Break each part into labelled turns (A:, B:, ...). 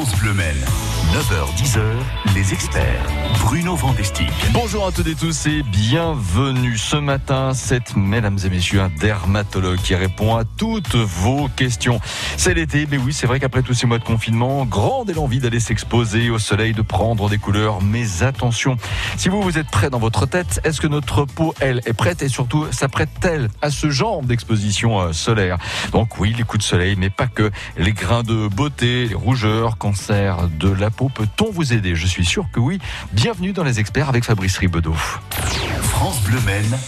A: France Bleu. 9h-10h, les experts. Bruno Vandestick.
B: Bonjour à toutes et tous et bienvenue ce matin. C'est, mesdames et messieurs, un dermatologue qui répond à toutes vos questions. C'est l'été, mais oui, c'est vrai qu'après tous ces mois de confinement, grande est l'envie d'aller s'exposer au soleil, de prendre des couleurs. Mais attention, si vous, vous êtes prêt dans votre tête, est-ce que notre peau, elle, est prête? Et surtout s'apprête-t-elle à ce genre d'exposition euh, solaire? Donc oui, les coups de soleil, mais pas que. Les grains de beauté, les rougeurs, cancer de la peau, peut-on vous aider Je suis sûr que oui. Bienvenue dans les experts avec Fabrice Ribedeau.
A: France Bleu Maine,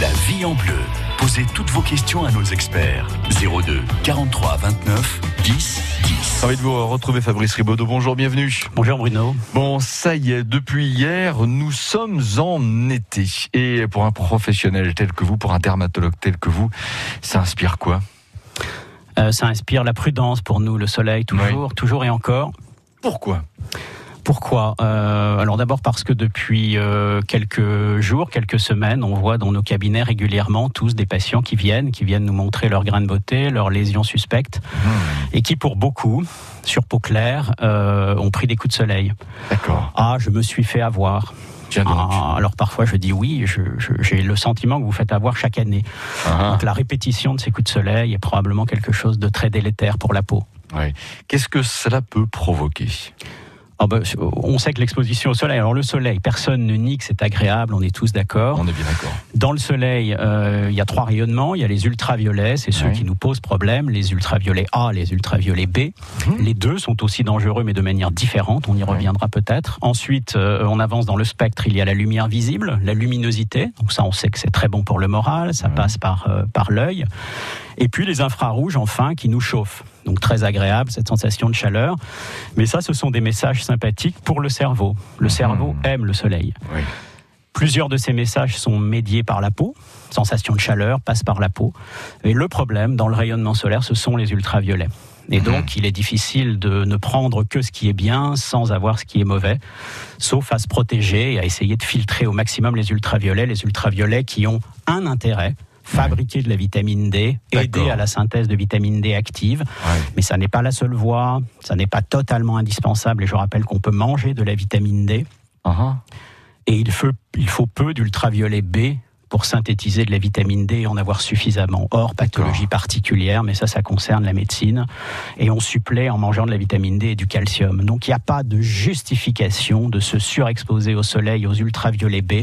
A: la vie en bleu. Posez toutes vos questions à nos experts. 02 43 29 10 10.
B: Envie de vous retrouver Fabrice Ribaudot. Bonjour, bienvenue.
C: Bonjour Bruno.
B: Bon, ça y est, depuis hier, nous sommes en été. Et pour un professionnel tel que vous, pour un dermatologue tel que vous, ça inspire quoi?
C: Euh, ça inspire la prudence pour nous, le soleil, toujours, toujours et encore.
B: Pourquoi
C: Pourquoi Euh, Alors d'abord parce que depuis euh, quelques jours, quelques semaines, on voit dans nos cabinets régulièrement tous des patients qui viennent, qui viennent nous montrer leurs grains de beauté, leurs lésions suspectes, et qui pour beaucoup, sur peau claire, euh, ont pris des coups de soleil.
B: D'accord.
C: Ah, je me suis fait avoir. Ah, alors parfois je dis oui, j'ai le sentiment que vous faites avoir chaque année.
B: Ah,
C: Donc la répétition de ces coups de soleil est probablement quelque chose de très délétère pour la peau.
B: Qu'est-ce que cela peut provoquer
C: Ah bah, on sait que l'exposition au soleil, alors le soleil, personne ne nie que c'est agréable, on est tous d'accord.
B: On est bien d'accord.
C: Dans le soleil, euh, il y a trois rayonnements. Il y a les ultraviolets, c'est ceux
B: Oui.
C: qui nous posent problème, les ultraviolets A, les ultraviolets B.
B: Mhm.
C: Les deux sont aussi dangereux, mais de manière différente. On y reviendra peut-être. Ensuite, euh, on avance dans le spectre. Il y a la lumière visible, la luminosité. Donc ça, on sait que c'est très bon pour le moral. Ça passe par euh, par l'œil. Et puis les infrarouges, enfin, qui nous chauffent. Donc très agréable cette sensation de chaleur. Mais ça, ce sont des messages sympathiques pour le cerveau. Le cerveau aime le soleil.
B: Oui.
C: Plusieurs de ces messages sont médiés par la peau. Sensation de chaleur passe par la peau. Et le problème dans le rayonnement solaire, ce sont les ultraviolets. Et
B: Mhm.
C: donc, il est difficile de ne prendre que ce qui est bien sans avoir ce qui est mauvais, sauf à se protéger et à essayer de filtrer au maximum les ultraviolets, les ultraviolets qui ont un intérêt, fabriquer de la vitamine D, aider à la synthèse de vitamine D active.
B: Ouais.
C: Mais ça n'est pas la seule voie, ça n'est pas totalement indispensable. Et je rappelle qu'on peut manger de la vitamine D.
B: Ah, ah.
C: Et il faut, il faut peu d'ultraviolet B pour synthétiser de la vitamine D et en avoir suffisamment. Hors pathologie particulière, mais ça, ça concerne la médecine. Et on supplée en mangeant de la vitamine D et du calcium. Donc il n'y a pas de justification de se surexposer au soleil, aux ultraviolets B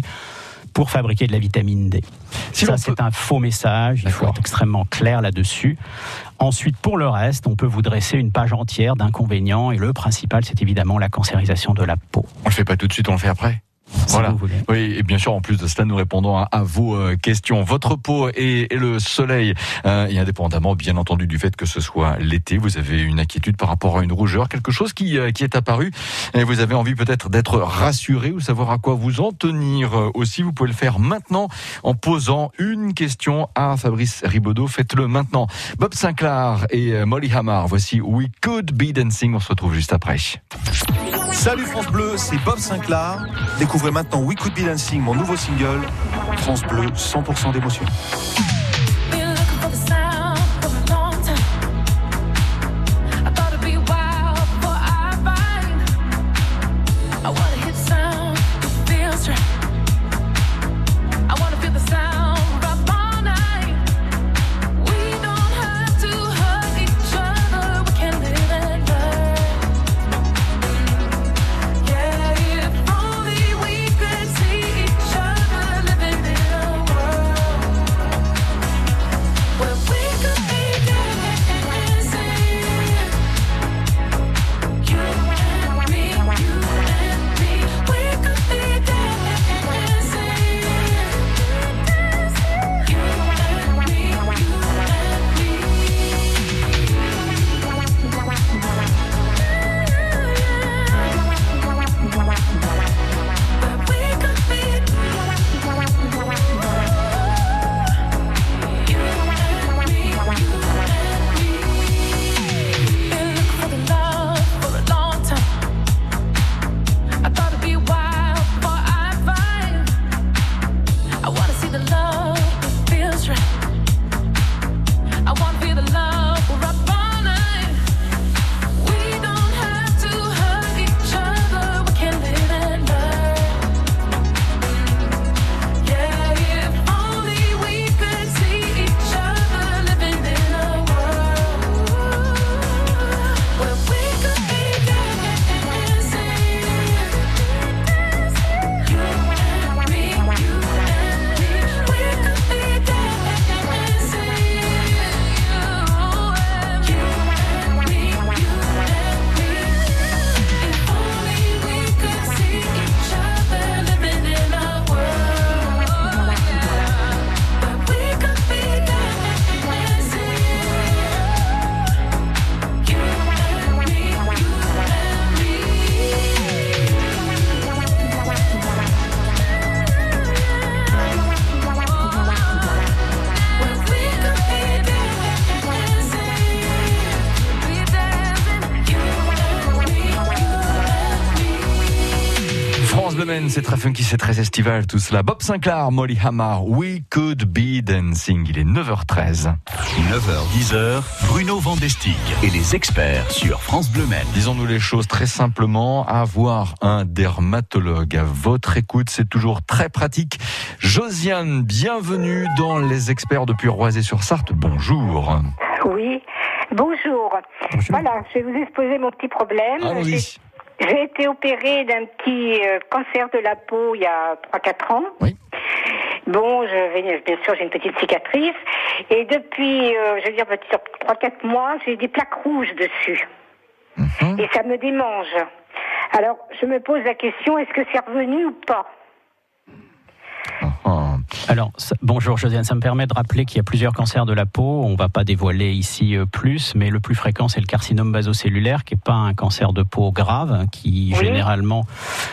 C: pour fabriquer de la vitamine D.
B: Si
C: ça, c'est
B: peut-
C: un faux message. Il faut être extrêmement clair là-dessus. Ensuite, pour le reste, on peut vous dresser une page entière d'inconvénients. Et le principal, c'est évidemment la cancérisation de la peau.
B: On le fait pas tout de suite, on le fait après? Voilà. Oui, et bien sûr, en plus de cela, nous répondons à, à vos euh, questions. Votre peau et, et le soleil, euh, et indépendamment, bien entendu, du fait que ce soit l'été, vous avez une inquiétude par rapport à une rougeur, quelque chose qui, euh, qui est apparu, et vous avez envie peut-être d'être rassuré ou savoir à quoi vous en tenir aussi. Vous pouvez le faire maintenant en posant une question à Fabrice Ribaudot. Faites-le maintenant. Bob Sinclair et Molly Hamar, voici We Could Be Dancing. On se retrouve juste après.
D: Salut France Bleu, c'est Bob Sinclair. Découvrez maintenant We Could Be Dancing, mon nouveau single. France Bleu, 100% d'émotion.
B: Très funky, c'est très estival tout cela. Bob Sinclair, Molly Hammer, We Could Be Dancing. Il est 9h13.
A: 9h, 10h, Bruno Vandestick et les experts sur France Bleu Maine.
B: Disons-nous les choses très simplement. Avoir un dermatologue à votre écoute, c'est toujours très pratique. Josiane, bienvenue dans les experts depuis Roisé-sur-Sarthe. Bonjour.
E: Oui, bonjour. Voilà, je vais vous exposer mon petit problème.
B: Allons-y.
E: J'ai- été opérée d'un petit euh, cancer de la peau il y a 3-4 ans.
B: Oui.
E: Bon, je vais, bien sûr, j'ai une petite cicatrice. Et depuis, euh, je veux dire, peut-être sur 3-4 mois, j'ai des plaques rouges dessus.
B: Mhm.
E: Et ça me démange. Alors, je me pose la question, est-ce que c'est revenu ou pas?
C: Alors, bonjour Josiane, ça me permet de rappeler qu'il y a plusieurs cancers de la peau. On va pas dévoiler ici euh, plus, mais le plus fréquent, c'est le carcinome basocellulaire, qui est pas un cancer de peau grave, qui
E: Oui.
C: généralement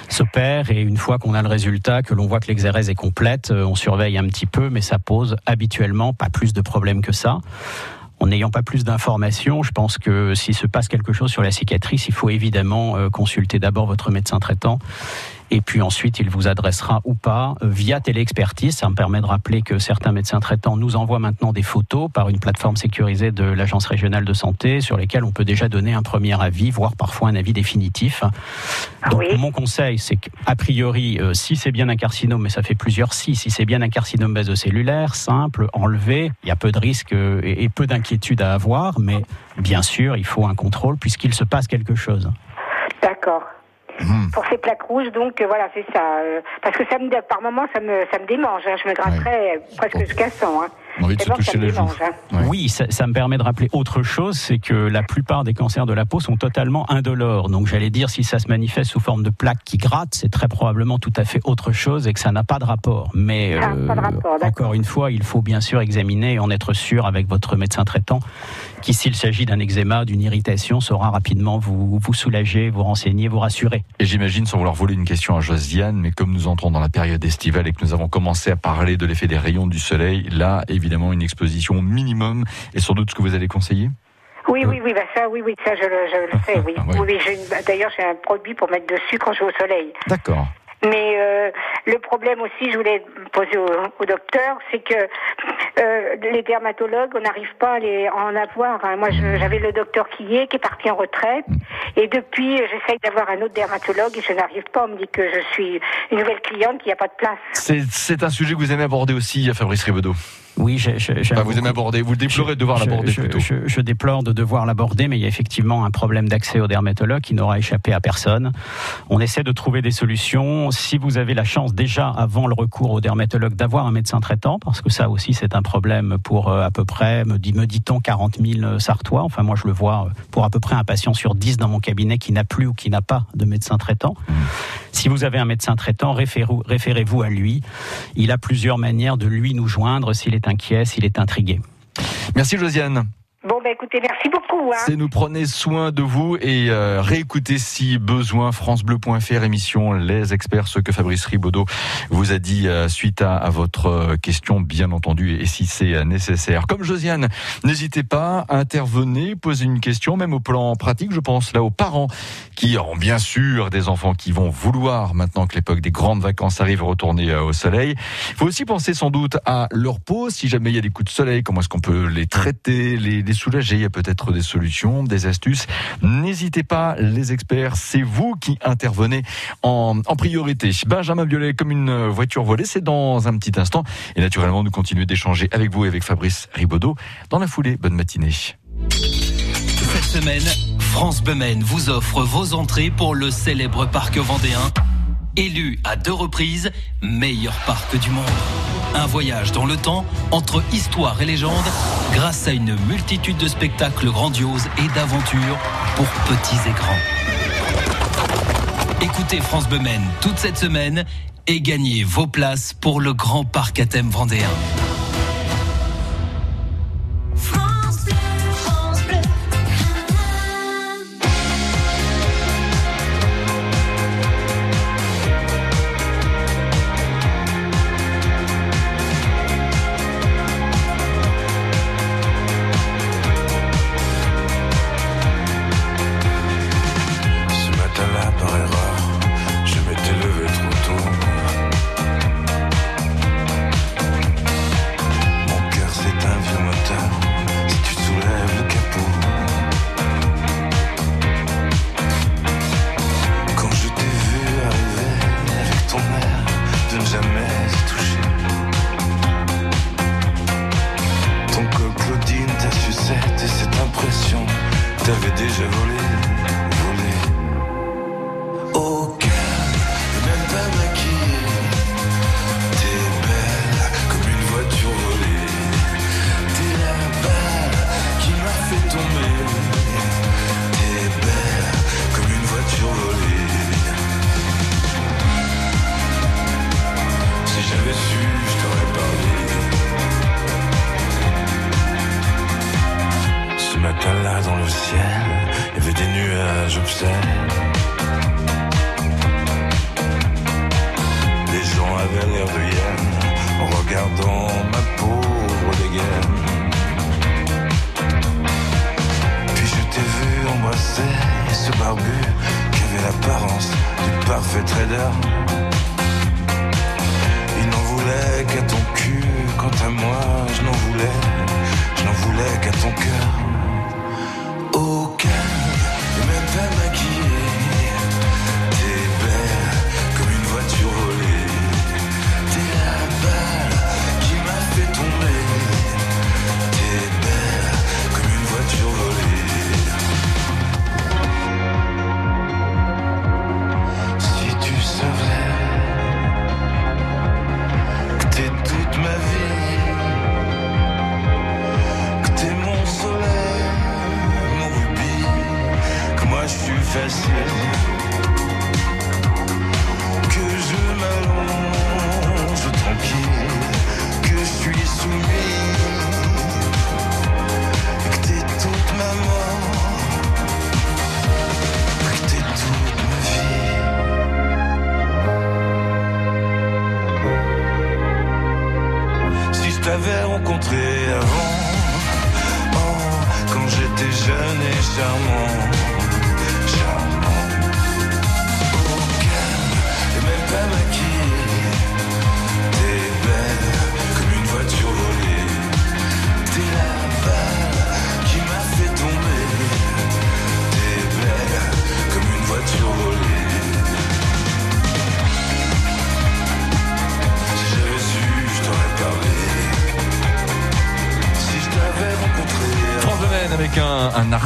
C: s'opère. Et une fois qu'on a le résultat, que l'on voit que l'exérèse est complète, euh, on surveille un petit peu, mais ça pose habituellement pas plus de problèmes que ça. En n'ayant pas plus d'informations, je pense que s'il se passe quelque chose sur la cicatrice, il faut évidemment euh, consulter d'abord votre médecin traitant et puis ensuite il vous adressera ou pas euh, via téléexpertise. Ça me permet de rappeler que certains médecins traitants nous envoient maintenant des photos par une plateforme sécurisée de l'Agence régionale de santé sur lesquelles on peut déjà donner un premier avis, voire parfois un avis définitif. Donc
E: Oui.
C: mon conseil, c'est qu'a priori, euh, si c'est bien un carcinome, mais ça fait plusieurs si, si c'est bien un carcinome basocellulaire, simple, enlevé, il y a peu de risques euh, et, et peu d'inquiétudes à avoir, mais bien sûr, il faut un contrôle puisqu'il se passe quelque chose.
E: D'accord.
B: Mhm.
E: Pour ces plaques rouges, donc euh, voilà, c'est ça. euh, parce que ça me, par moment, ça me, ça me démange. hein, je me gratterais presque jusqu'à 100. Hein.
B: Envie de
E: Et
B: se
E: ça
B: toucher les joues.
E: démange. hein.
B: Ouais.
C: Oui, ça, ça me permet de rappeler autre chose, c'est que la plupart des cancers de la peau sont totalement indolores. Donc j'allais dire, si ça se manifeste sous forme de plaques qui grattent, c'est très probablement tout à fait autre chose et que ça n'a pas de rapport. Mais
E: Ah, de rapport, d'accord.
C: encore une fois, il faut bien sûr examiner et en être sûr avec votre médecin traitant qui, s'il s'agit d'un eczéma, d'une irritation, saura rapidement vous, vous soulager, vous renseigner, vous rassurer.
B: Et j'imagine, sans vouloir voler une question à Josiane, mais comme nous entrons dans la période estivale et que nous avons commencé à parler de l'effet des rayons du soleil, là, évidemment, une exposition minimum est sans doute ce que vous allez conseiller?
E: Oui, oui, oui, bah ça, oui, oui, ça, je le, je le sais, oui.
B: Ah, oui.
E: oui, d'ailleurs, j'ai un produit pour mettre dessus quand je vais au soleil.
B: D'accord.
E: Mais euh, le problème aussi, je voulais poser au, au docteur, c'est que euh, les dermatologues, on n'arrive pas à, les, à en avoir. hein. Moi, j'avais le docteur qui est, qui est parti en retraite, et depuis, euh, j'essaye d'avoir un autre dermatologue et je n'arrive pas. On me dit que je suis une nouvelle cliente, qu'il n'y a pas de place.
B: C'est c'est un sujet que vous aimez aborder aussi, Fabrice Ribedo.
C: Oui, j'ai- j'ai- j'aime
B: Enfin, vous aimez aborder, vous le déplorez de devoir
C: Je-
B: l'aborder
C: je,
B: plutôt.
C: Je, je déplore de devoir l'aborder, mais il y a effectivement un problème d'accès au dermatologue qui n'aura échappé à personne. On essaie de trouver des solutions. Si vous avez la chance déjà avant le recours au dermatologue d'avoir un médecin traitant, parce que ça aussi c'est un problème pour euh, à peu près, me dit- me dit-on, 40 000 Sartois. Enfin moi je le vois euh, pour à peu près un patient sur 10 dans mon cabinet qui n'a plus ou qui n'a pas de médecin traitant. Si vous avez un médecin traitant, référez- référez-vous à lui. Il a plusieurs manières de lui nous joindre s'il est inquiet, s'il est intrigué.
B: Merci Josiane.
E: Ben écoutez, merci beaucoup. Hein.
B: C'est nous prenez soin de vous et euh, réécoutez si besoin francebleu.fr émission Les experts ce que Fabrice Ribaudot vous a dit euh, suite à, votre euh, question bien entendu et si c'est euh, nécessaire. Comme Josiane, n'hésitez pas à intervenir, poser une question même au plan pratique, je pense là aux parents qui ont bien sûr des enfants qui vont vouloir maintenant que l'époque des grandes vacances arrive retourner au soleil. Il faut aussi penser sans doute à leur peau si jamais il y a des coups de soleil, comment est-ce qu'on peut les traiter, les, les soulager, il y a peut-être des solutions, des astuces. N'hésitez pas, les experts, c'est vous qui intervenez en, priorité. Benjamin Violet, comme une voiture volée, c'est dans un petit instant. Et naturellement, nous continuons d'échanger avec vous et avec Fabrice Ribaudot. Dans la foulée, bonne matinée.
F: Cette semaine, France Bleu Maine vous offre vos entrées pour le célèbre parc vendéen, élu à deux reprises meilleur parc du monde. Un voyage dans le temps entre histoire et légende grâce à une multitude de spectacles grandioses et d'aventures pour petits et grands. Écoutez France Maine toute cette semaine et gagnez vos places pour le grand parc à thème vendéen.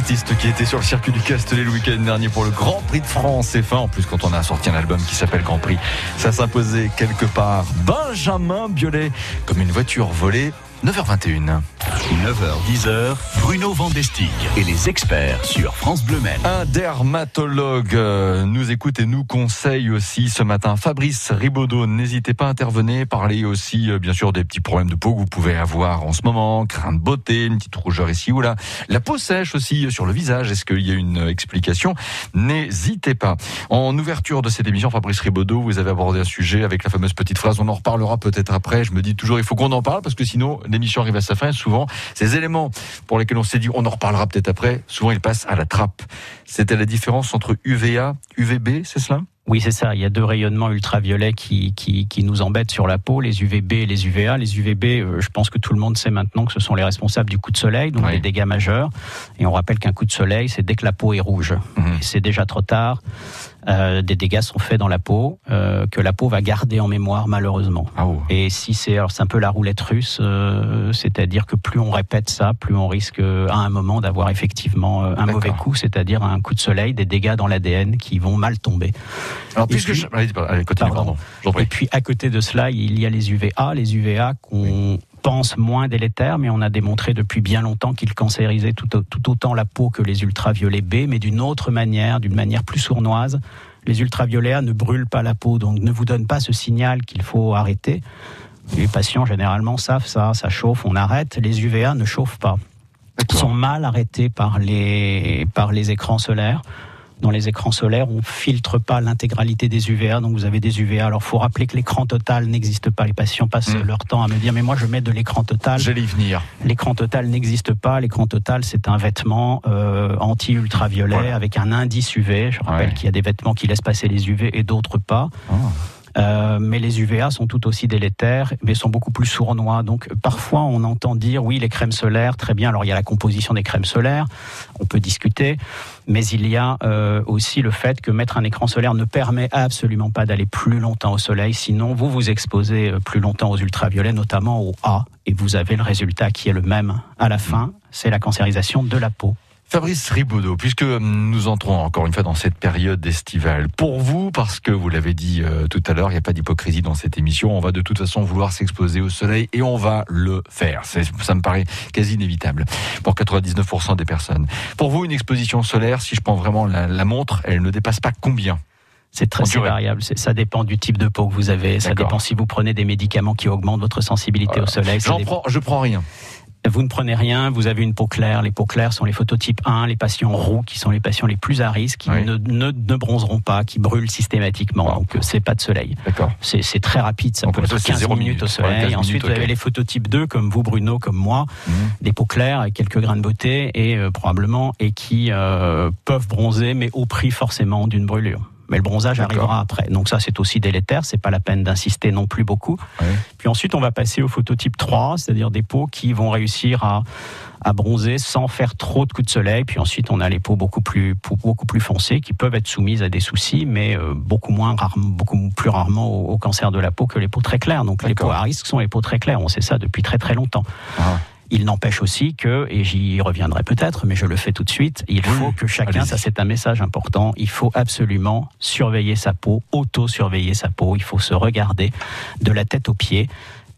G: Qui
B: était sur le circuit du Castellet le week-end dernier pour le Grand Prix de France F1. En plus, quand on a sorti un album qui s'appelle Grand Prix, ça s'imposait quelque part. Benjamin Biolay, comme une voiture volée. 9h21.
A: 9h, 10h, Bruno Vandestick et les experts sur France Bleu Maine.
B: Un dermatologue euh, nous écoute et nous conseille aussi ce matin. Fabrice Ribaudot, n'hésitez pas à intervenir. Parlez aussi, euh, bien sûr, des petits problèmes de peau que vous pouvez avoir en ce moment. Crainte de beauté, une petite rougeur ici ou là. La peau sèche aussi euh, sur le visage. Est-ce qu'il y a une explication? N'hésitez pas. En ouverture de cette émission, Fabrice Ribaudot, vous avez abordé un sujet avec la fameuse petite phrase. On en reparlera peut-être après. Je me dis toujours, il faut qu'on en parle parce que sinon, l'émission arrive à sa fin. Souvent, ces éléments pour lesquels on s'est dit, on en reparlera peut-être après, souvent ils passent à la trappe. C'était la différence entre UVA, UVB, c'est cela?
C: Oui, c'est ça. Il y a deux rayonnements ultraviolets qui, qui, qui nous embêtent sur la peau, les UVB et les UVA. Les UVB, euh, je pense que tout le monde sait maintenant que ce sont les responsables du coup de soleil, donc
B: Oui.
C: des dégâts majeurs. Et on rappelle qu'un coup de soleil, c'est dès que la peau est rouge.
B: Mhm.
C: C'est déjà trop tard. Euh, des dégâts sont faits dans la peau, euh, que la peau va garder en mémoire malheureusement.
B: Ah.
C: Et si c'est, alors c'est un peu la roulette russe, euh, c'est-à-dire que plus on répète ça, plus on risque à un moment d'avoir effectivement un mauvais coup, c'est-à-dire un coup de soleil, des dégâts dans l'ADN qui vont mal tomber.
B: Alors,
C: Et
B: puisque
C: puis-
B: je... Allez, continue,
C: Pardon. Et puis à côté de cela, il y a les UVA, les UVA qu'on pense moins délétères, mais on a démontré depuis bien longtemps qu'ils cancérisaient tout, au- tout autant la peau que les ultraviolets B, mais d'une autre manière, d'une manière plus sournoise. Les ultraviolets A ne brûlent pas la peau, donc ne vous donnent pas ce signal qu'il faut arrêter. Les patients généralement savent ça, ça chauffe, on arrête. Les UVA ne chauffent pas sont mal arrêtés par les, par les écrans solaires. Dans les écrans solaires, on filtre pas l'intégralité des UVA, donc vous avez des UVA. Alors, faut rappeler que l'écran total n'existe pas. Les patients passent
B: Mm.
C: leur temps à me dire, mais moi, je mets de l'écran total.
B: J'allais y venir.
C: L'écran total n'existe pas. L'écran total, c'est un vêtement euh, anti-ultraviolet
B: Voilà.
C: avec un indice UV. Je rappelle
B: Ouais.
C: qu'il y a des vêtements qui laissent passer les UV et d'autres pas.
B: Ah.
C: Euh, mais les UVA sont tout aussi délétères, mais sont beaucoup plus sournois. Donc parfois on entend dire oui les crèmes solaires, très bien. Alors il y a la composition des crèmes solaires, on peut discuter, mais il y a euh, aussi le fait que mettre un écran solaire ne permet absolument pas d'aller plus longtemps au soleil. Sinon vous vous exposez euh, plus longtemps aux ultraviolets, notamment au A, et vous avez le résultat qui est le même à la fin, c'est la cancérisation de la peau.
B: Fabrice Ribaudot, puisque nous entrons encore une fois dans cette période estivale, pour vous, parce que vous l'avez dit euh, tout à l'heure, il n'y a pas d'hypocrisie dans cette émission, on va de toute façon vouloir s'exposer au soleil et on va le faire. Ça me paraît quasi inévitable pour 99% des personnes. Pour vous, une exposition solaire, si je prends vraiment la, la montre, elle ne dépasse pas combien?
C: C'est très variable. Ça dépend du type de peau que vous avez. Ça dépend si vous prenez des médicaments qui augmentent votre sensibilité
B: Voilà.
C: au soleil.
B: J'en
C: dépend-
B: prends, je prends rien.
C: Vous ne prenez rien, vous avez une peau claire. Les peaux claires sont les phototypes 1, les patients roux qui sont les patients les plus à risque, qui
B: Oui.
C: ne, ne, ne bronzeront pas, qui brûlent systématiquement. Donc euh, c'est pas de soleil.
B: D'accord.
C: C'est très rapide, ça peut être
B: c'est
C: 15
B: zéro
C: minutes
B: minute.
C: au soleil.
B: 15
C: Ensuite,
B: minutes,
C: vous avez les phototypes 2 comme vous, Bruno, comme moi,
B: Mhm.
C: des peaux claires avec quelques grains de beauté et euh, probablement et qui euh, peuvent bronzer, mais au prix forcément d'une brûlure. Mais le bronzage arrivera après. Donc ça, c'est aussi délétère. C'est pas la peine d'insister non plus beaucoup.
B: Ouais.
C: Puis ensuite, on va passer au phototype 3, c'est-à-dire des peaux qui vont réussir à, à bronzer sans faire trop de coups de soleil. Puis ensuite, on a les peaux beaucoup plus, beaucoup plus foncées qui peuvent être soumises à des soucis, mais euh, beaucoup moins rarement, beaucoup plus rarement au, au cancer de la peau que les peaux très claires. Donc les peaux à risque sont les peaux très claires. On sait ça depuis très très longtemps.
B: Ah.
C: Il n'empêche aussi que, et j'y reviendrai peut-être, mais je le fais tout de suite, il
B: Oui,
C: faut que chacun, ça c'est un message important, il faut absolument surveiller sa peau, auto-surveiller sa peau, il faut se regarder de la tête aux pieds.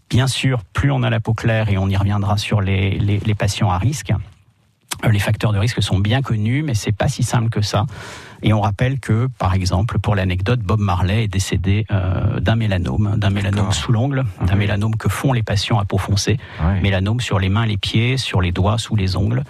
C: Bien sûr, plus on a la peau claire, et on y reviendra sur les, les- les patients à risque, euh, les facteurs de risque sont bien connus, mais c'est pas si simple que ça. Et on rappelle que, par exemple, pour l'anecdote, Bob Marley est décédé euh, d'un mélanome, d'un mélanome sous l'ongle, d'un
B: oui.
C: mélanome que font les patients à peau foncée mélanome sur les mains, les pieds, sur les doigts, sous les ongles.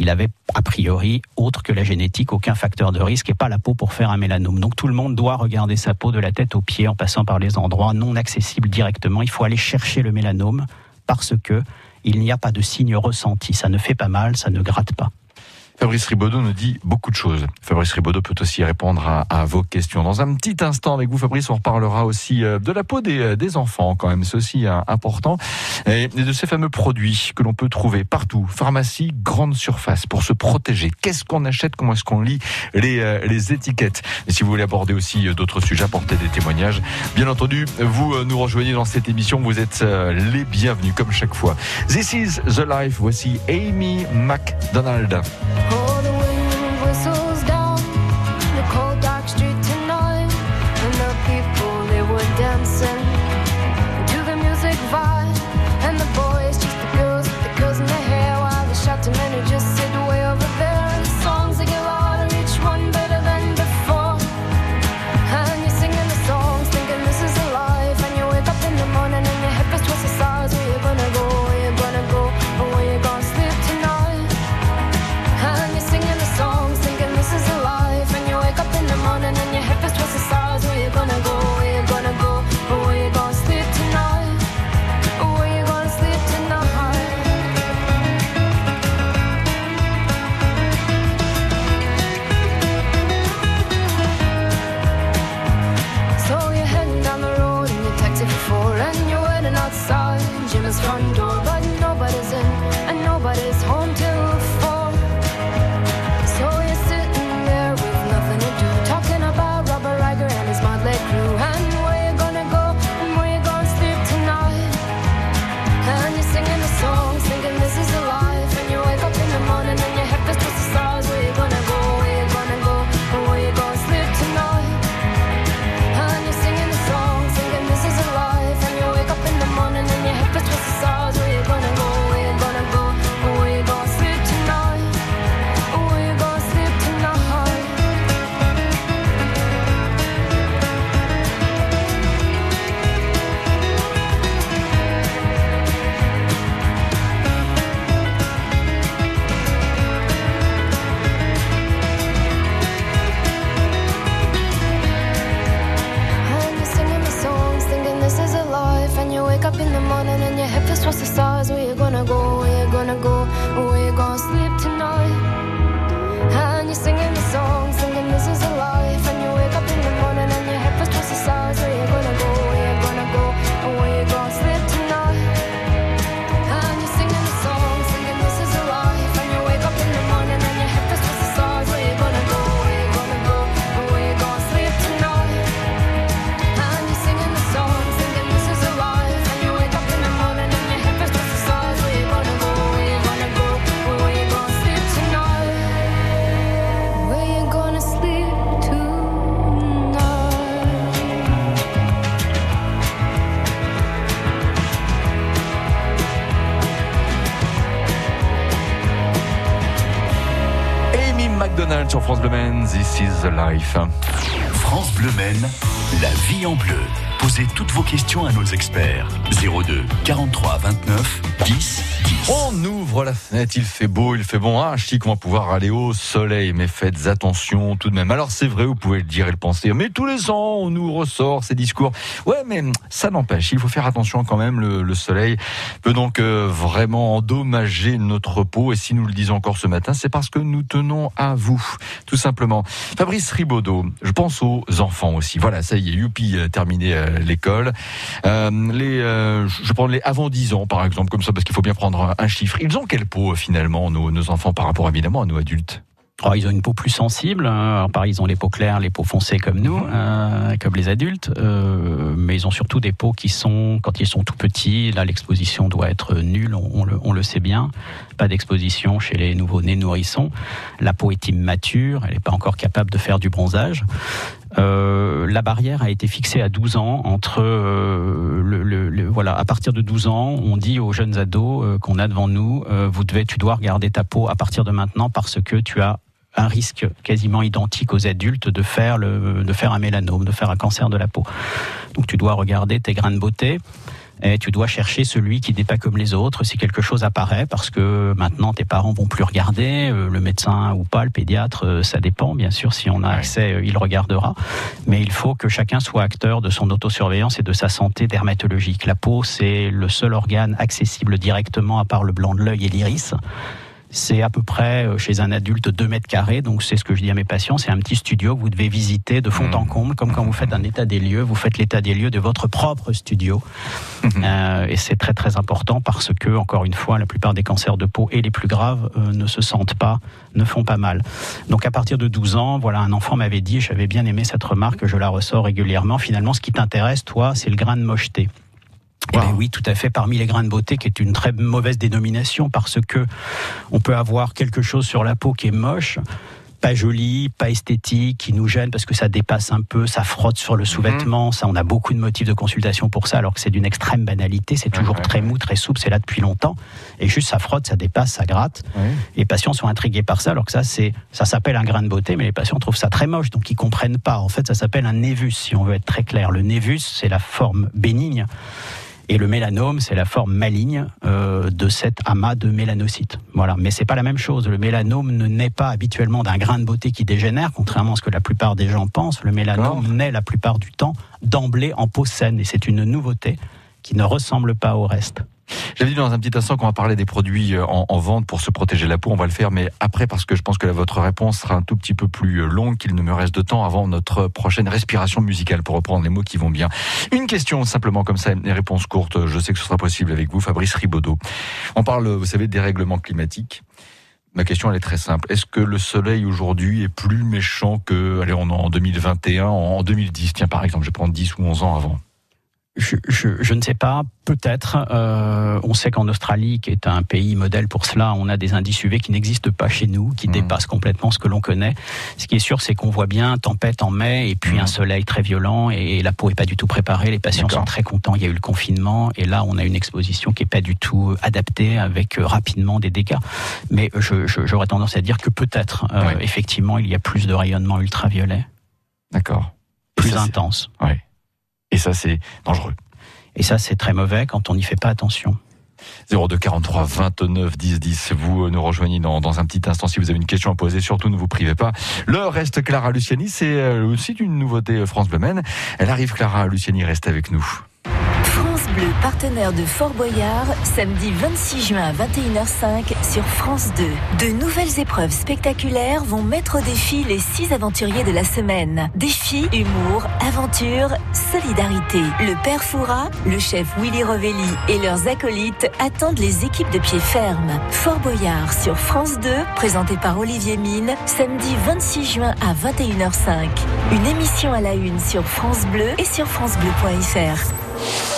C: Il avait a priori, autre que la génétique, aucun facteur de risque et pas la peau pour faire un mélanome. Donc tout le monde doit regarder sa peau de la tête aux pieds en passant par les endroits non accessibles directement. Il faut aller chercher le mélanome parce que il n'y a pas de signe ressenti. Ça ne fait pas mal, ça ne gratte pas.
B: Fabrice Ribaudot nous dit beaucoup de choses. Fabrice Ribaudot peut aussi répondre à, vos questions. Dans un petit instant avec vous, Fabrice, on reparlera aussi euh, de la peau des, euh, enfants quand même. C'est aussi euh, important. Et de ces fameux produits que l'on peut trouver partout. Pharmacie, grande surface pour se protéger. Qu'est-ce qu'on achète? Comment est-ce qu'on lit les, les étiquettes? Et si vous voulez aborder aussi d'autres sujets, apporter des témoignages, bien entendu, vous nous rejoignez dans cette émission. Vous êtes les bienvenus comme chaque fois. This is the life. Voici Amy McDonald.
H: Oh, the wind whistles down
B: Sur France Bleu Maine, This is the life.
A: France Bleu Maine, la vie en bleu. Posez toutes vos questions à nos experts. 02 43 29 10 10.
B: On ouvre la fenêtre, il fait beau, il fait bon. Ah, chic, on va pouvoir aller au soleil, mais faites attention tout de même. Alors c'est vrai, vous pouvez le dire et le penser, mais tous les ans, on nous ressort ces discours. Ouais, mais ça n'empêche, il faut faire attention quand même. Le, le soleil peut donc euh, vraiment endommager notre peau. Et si nous le disons encore ce matin, c'est parce que nous tenons à vous, tout simplement. Fabrice Ribaudot, je pense aux enfants aussi. Voilà, ça y est, youpi, euh, terminé euh, l'école. Euh, les, euh, je prends les avant 10 ans, par exemple, comme ça, parce qu'il faut bien prendre un, chiffre. Ils ont quelle peau, euh, finalement, nos, nos enfants, par rapport évidemment à nos adultes?
C: Oh, ils ont une peau plus sensible. hein. Alors, pareil, ils ont les peaux claires, les peaux foncées comme nous, euh, comme les adultes. Euh, mais ils ont surtout des peaux qui sont, quand ils sont tout petits, là, l'exposition doit être nulle. On, on le, on le sait bien. Pas d'exposition chez les nouveaux-nés nourrissons. La peau est immature. Elle n'est pas encore capable de faire du bronzage. Euh, la barrière a été fixée à 12 ans entre euh, le, voilà à partir de 12 ans on dit aux jeunes ados euh, qu'on a devant nous vous devez tu dois regarder ta peau à partir de maintenant parce que tu as un risque quasiment identique aux adultes de faire le de faire un mélanome de faire un cancer de la peau. Donc tu dois regarder tes grains de beauté et tu dois chercher celui qui n'est pas comme les autres. Si quelque chose apparaît parce que maintenant tes parents vont plus regarder euh, le médecin ou pas le pédiatre euh, ça dépend bien sûr si on a accès euh, il regardera. Mais il faut que chacun soit acteur de son autosurveillance et de sa santé dermatologique. La peau c'est le seul organe accessible directement à part le blanc de l'œil et l'iris c'est à peu près euh, chez un adulte 2 mètres carrés, donc c'est ce que je dis à mes patients, c'est un petit studio que vous devez visiter de fond en comble, comme quand vous faites un état des lieux, vous faites l'état des lieux de votre propre studio. Euh, et c'est très très important parce que, encore une fois, la plupart des cancers de peau et les plus graves euh, ne se sentent pas, ne font pas mal. Donc à partir de 12 ans, voilà, un enfant m'avait dit, j'avais bien aimé cette remarque, je la ressors régulièrement, finalement ce qui t'intéresse, toi, c'est le grain de mocheté. Eh ben oui, tout à fait. Parmi les grains de beauté, qui est une très mauvaise dénomination, parce que on peut avoir quelque chose sur la peau qui est moche, pas joli, pas esthétique, qui nous gêne parce que ça dépasse un peu, ça frotte sur le sous-vêtement. Ça, on a beaucoup de motifs de consultation pour ça, alors que c'est d'une extrême banalité. C'est toujours très mou, très souple, c'est là depuis longtemps. Et juste, ça frotte, ça dépasse, ça gratte. Les patients sont intrigués par ça, alors que ça, c'est, ça s'appelle un grain de beauté, mais les patients trouvent ça très moche, donc ils comprennent pas. En fait, ça s'appelle un névus, si on veut être très clair. Le névus, c'est la forme bénigne. Et le mélanome, c'est la forme maligne euh, de cet amas de mélanocytes. Voilà, mais c'est pas la même chose. Le mélanome ne naît pas habituellement d'un grain de beauté qui dégénère, contrairement à ce que la plupart des gens pensent. Le mélanome naît la plupart du temps d'emblée en peau saine, et c'est une nouveauté qui ne ressemble pas au reste.
B: J'avais dit dans un petit instant qu'on va parler des produits euh, en, en vente pour se protéger la peau. On va le faire, mais après, parce que je pense que la- votre réponse sera un tout petit peu plus euh, longue qu'il ne me reste de temps avant notre prochaine respiration musicale, pour reprendre les mots qui vont bien. Une question simplement comme ça, une réponse courte. Je sais que ce sera possible avec vous, Fabrice Ribaudot. On parle, vous savez, des règlements climatiques. Ma question, elle est très simple. Est-ce que le soleil aujourd'hui est plus méchant que, allez, on est en 2021, en 2010, tiens, par exemple, je prendre 10 ou 11 ans avant?
C: Je, je- je ne sais pas, peut-être. Euh, on sait qu'en Australie, qui est un pays modèle pour cela, on a des indices UV qui n'existent pas chez nous, qui dépassent complètement ce que l'on connaît. Ce qui est sûr, c'est qu'on voit bien tempête en mai et puis un soleil très violent et la peau est pas du tout préparée. Les patients sont très contents. Il y a eu le confinement et là, on a une exposition qui est pas du tout adaptée avec euh, rapidement des dégâts. Mais j'aurais tendance à dire que peut-être, euh, effectivement, il y a plus de rayonnement ultraviolet.
B: D'accord.
C: Plus intense.
B: Ouais. Et ça, c'est dangereux.
C: Et ça, c'est très mauvais quand on n'y fait pas attention.
B: 02 43 29 10 10. Vous euh, nous rejoignez dans, dans un petit instant si vous avez une question à poser. Surtout, ne vous privez pas. Le reste, Clara Luciani, c'est euh, aussi une nouveauté euh, France Bleu. Elle arrive, Clara Luciani, reste avec nous.
I: Bleu, partenaire de Fort Boyard, samedi 26 juin à 21h05 sur France 2. De nouvelles épreuves spectaculaires vont mettre au défi les six aventuriers de la semaine. Défi, humour, aventure, solidarité. Le père Foura, le chef Willy Rovelli et leurs acolytes attendent les équipes de pied ferme. Fort Boyard sur France 2, présenté par Olivier Mine, samedi 26 juin à 21h05. Une émission à la une sur France Bleu et sur francebleu.fr.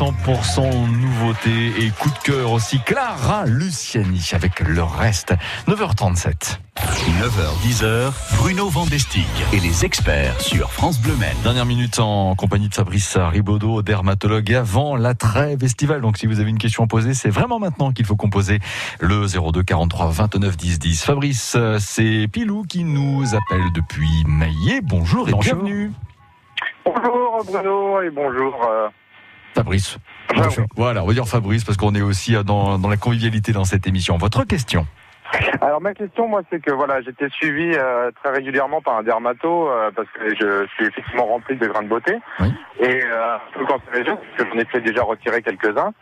B: 100% nouveauté et coup de cœur aussi. Clara Luciani avec le reste. 9h37.
A: 9h, 10h, Bruno Vandestick et les experts sur France Bleu Maine.
B: Dernière minute en compagnie de Fabrice Ribaudot, dermatologue, et avant la trêve estivale. Donc si vous avez une question à poser, c'est vraiment maintenant qu'il faut composer le 02 43 29 10 10. Fabrice, euh, c'est Pilou qui nous appelle depuis Maillet. Bonjour et
C: Bonjour.
B: bienvenue.
J: Bonjour Bruno et bonjour.
B: Fabrice. Voilà, on va dire Fabrice parce qu'on est aussi euh, dans, dans la convivialité dans cette émission. Votre question
J: Alors ma question, moi, c'est que voilà, j'étais suivi euh, très régulièrement par un dermato euh, parce que je suis effectivement rempli de grains de beauté et euh, un peu cancérigène parce que j'en ai fait déjà retirer quelques-uns.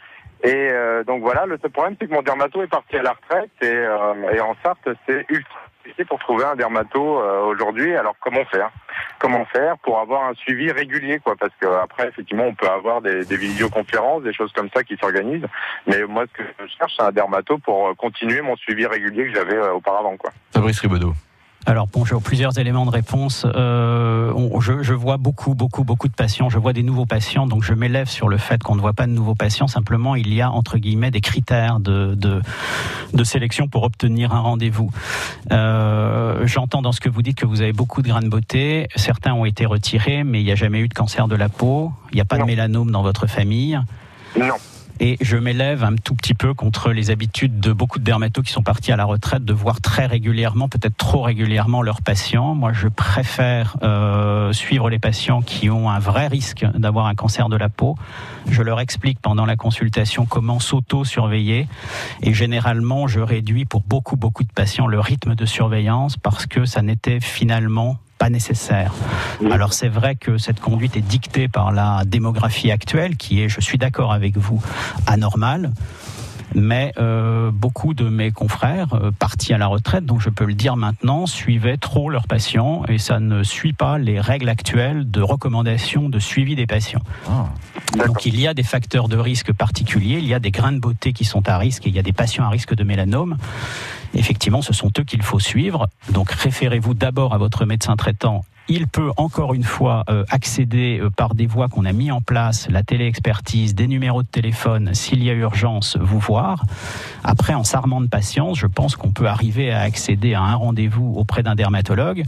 J: Et donc voilà, le seul problème, c'est que mon dermato est parti à la retraite et, et en Sarthe, c'est ultra pour trouver un dermato euh, aujourd'hui. Alors comment faire? Comment faire pour avoir un suivi régulier, quoi? Parce que après, effectivement, on peut avoir des, des vidéoconférences, des choses comme ça qui s'organisent. Mais moi, ce que je cherche, c'est un dermato pour euh, continuer mon suivi régulier que j'avais euh, auparavant, quoi.
B: Fabrice Ribaudot.
C: Alors bon, j'ai plusieurs éléments de réponse. Euh, on- je, je vois beaucoup, beaucoup, beaucoup de patients. Je vois des nouveaux patients, donc je m'élève sur le fait qu'on ne voit pas de nouveaux patients. Simplement, il y a entre guillemets des critères de, de, de sélection pour obtenir un rendez-vous. Euh, J'entends dans ce que vous dites que vous avez beaucoup de grains de beauté. Certains ont été retirés, mais il n'y a jamais eu de cancer de la peau. Il n'y a pas de mélanome dans votre famille.
J: Non.
C: Et je m'élève un tout petit peu contre les habitudes de beaucoup de dermatos qui sont partis à la retraite de voir très régulièrement, peut-être trop régulièrement, leurs patients. Moi, je préfère euh, suivre les patients qui ont un vrai risque d'avoir un cancer de la peau. Je leur explique pendant la consultation comment s'auto-surveiller. Et généralement, je réduis pour beaucoup, beaucoup de patients le rythme de surveillance parce que ça n'était finalement pas nécessaire. Alors c'est vrai que cette conduite est dictée par la démographie actuelle, qui est, je suis d'accord avec vous, anormale. Mais euh, beaucoup de mes confrères euh, partis à la retraite, donc je peux le dire maintenant, suivaient trop leurs patients et ça ne suit pas les règles actuelles de recommandation de suivi des patients. Donc il y a des facteurs de risque particuliers, il y a des grains de beauté qui sont à risque et il y a des patients à risque de mélanome. Effectivement, ce sont eux qu'il faut suivre. Donc référez-vous d'abord à votre médecin traitant. Il peut encore une fois euh, accéder euh, par des voies qu'on a mis en place, la téléexpertise, des numéros de téléphone, s'il y a urgence, vous voir. Après, en s'armant de patience, je pense qu'on peut arriver à accéder à un rendez-vous auprès d'un dermatologue.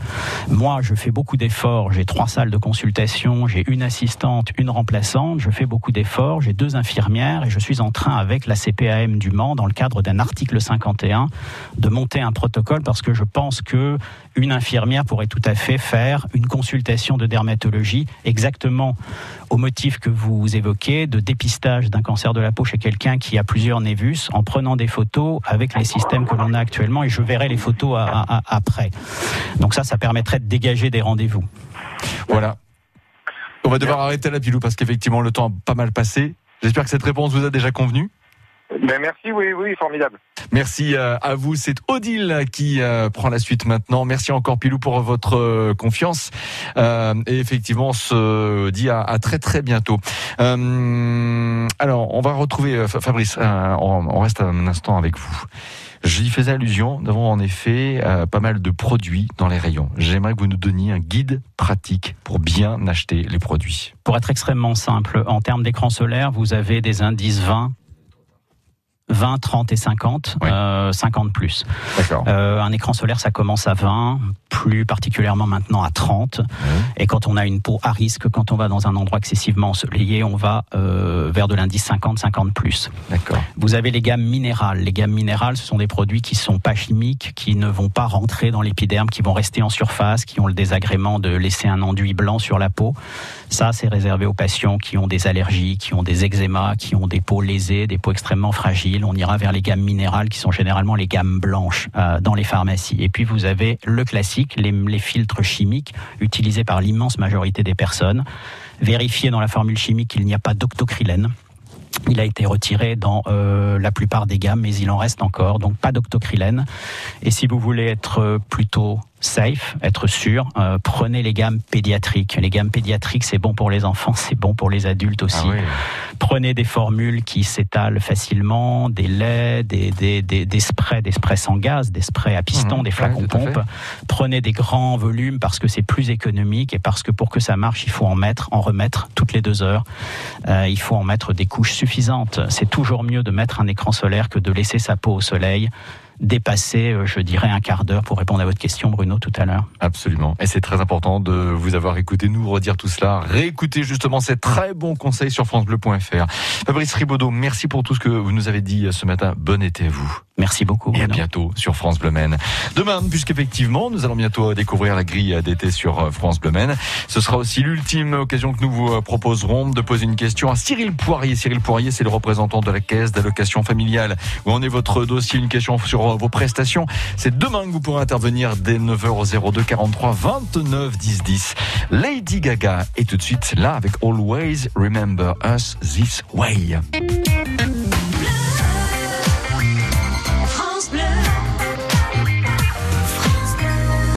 C: Moi, je fais beaucoup d'efforts. J'ai trois salles de consultation, j'ai une assistante, une remplaçante. Je fais beaucoup d'efforts. J'ai deux infirmières et je suis en train, avec la CPAM du Mans, dans le cadre d'un article 51, de monter un protocole parce que je pense que une infirmière pourrait tout à fait faire une consultation de dermatologie exactement au motif que vous évoquez de dépistage d'un cancer de la peau chez quelqu'un qui a plusieurs névus en prenant des photos avec les systèmes que l'on a actuellement et je verrai les photos après. Donc ça, ça permettrait de dégager des rendez-vous.
B: Voilà. On va devoir arrêter la pilou parce qu'effectivement le temps a pas mal passé. J'espère que cette réponse vous a déjà convenu.
J: Ben merci, oui, oui, formidable.
B: Merci euh, à vous. C'est Odile qui euh, prend la suite maintenant. Merci encore Pilou pour votre euh, confiance. Euh, et effectivement, on se dit à, à très très bientôt. Euh, alors, on va retrouver euh, Fa- Fabrice. euh, on, on reste un instant avec vous. J'y faisais allusion. Nous avons en effet euh, pas mal de produits dans les rayons. J'aimerais que vous nous donniez un guide pratique pour bien acheter les produits.
C: Pour être extrêmement simple, en termes d'écran solaire, vous avez des indices 20, 20, 30 et 50, euh, 50 plus. Euh, un écran solaire, ça commence à 20, plus particulièrement maintenant à 30. Et quand on a une peau à risque, quand on va dans un endroit excessivement ensoleillé, on va euh, vers de l'indice 50, 50 plus. Vous avez les gammes minérales. Les gammes minérales, ce sont des produits qui sont pas chimiques, qui ne vont pas rentrer dans l'épiderme, qui vont rester en surface, qui ont le désagrément de laisser un enduit blanc sur la peau. Ça, c'est réservé aux patients qui ont des allergies, qui ont des eczémas, qui ont des peaux lésées, des peaux extrêmement fragiles. On ira vers les gammes minérales, qui sont généralement les gammes blanches euh, dans les pharmacies. Et puis vous avez le classique, les, filtres chimiques utilisés par l'immense majorité des personnes. Vérifiez dans la formule chimique qu'il n'y a pas d'octocrylène. Il a été retiré dans euh, la plupart des gammes, mais il en reste encore, donc pas d'octocrylène. Et si vous voulez être euh, plutôt safe, être sûr, euh, prenez les gammes pédiatriques. Les gammes pédiatriques, c'est bon pour les enfants, c'est bon pour les adultes aussi. Prenez des formules qui s'étalent facilement, des laits, des, des, des, des sprays, des sprays sans gaz, des sprays à piston,
B: Mhm,
C: des flacons
B: ouais,
C: pompe. Prenez des grands volumes parce que c'est plus économique et parce que pour que ça marche, il faut en mettre, en remettre toutes les deux heures. Euh, il faut en mettre des couches suffisantes. C'est toujours mieux de mettre un écran solaire que de laisser sa peau au soleil dépasser, euh, je dirais, un quart d'heure pour répondre à votre question, Bruno, tout à l'heure.
B: Absolument. Et c'est très important de vous avoir écouté, nous redire tout cela. Réécoutez justement ces très bons conseils sur FranceBleu.fr. Fabrice Ribaudot, merci pour tout ce que vous nous avez dit ce matin. Bon été à vous.
C: Merci beaucoup.
B: Et à bientôt sur France Bleu Maine. Demain, puisqu'effectivement, nous allons bientôt découvrir la grille d'été sur euh, France Bleu Maine. Ce sera aussi l'ultime occasion que nous vous euh, proposerons de poser une question à Cyril Poirier. Cyril Poirier, c'est le représentant de la caisse d'allocation familiale. Où en est votre dossier? Une question sur vos prestations. C'est demain que vous pourrez intervenir dès 9h au 02 43 29 10 10. Lady Gaga est tout de suite là avec Always Remember Us This Way.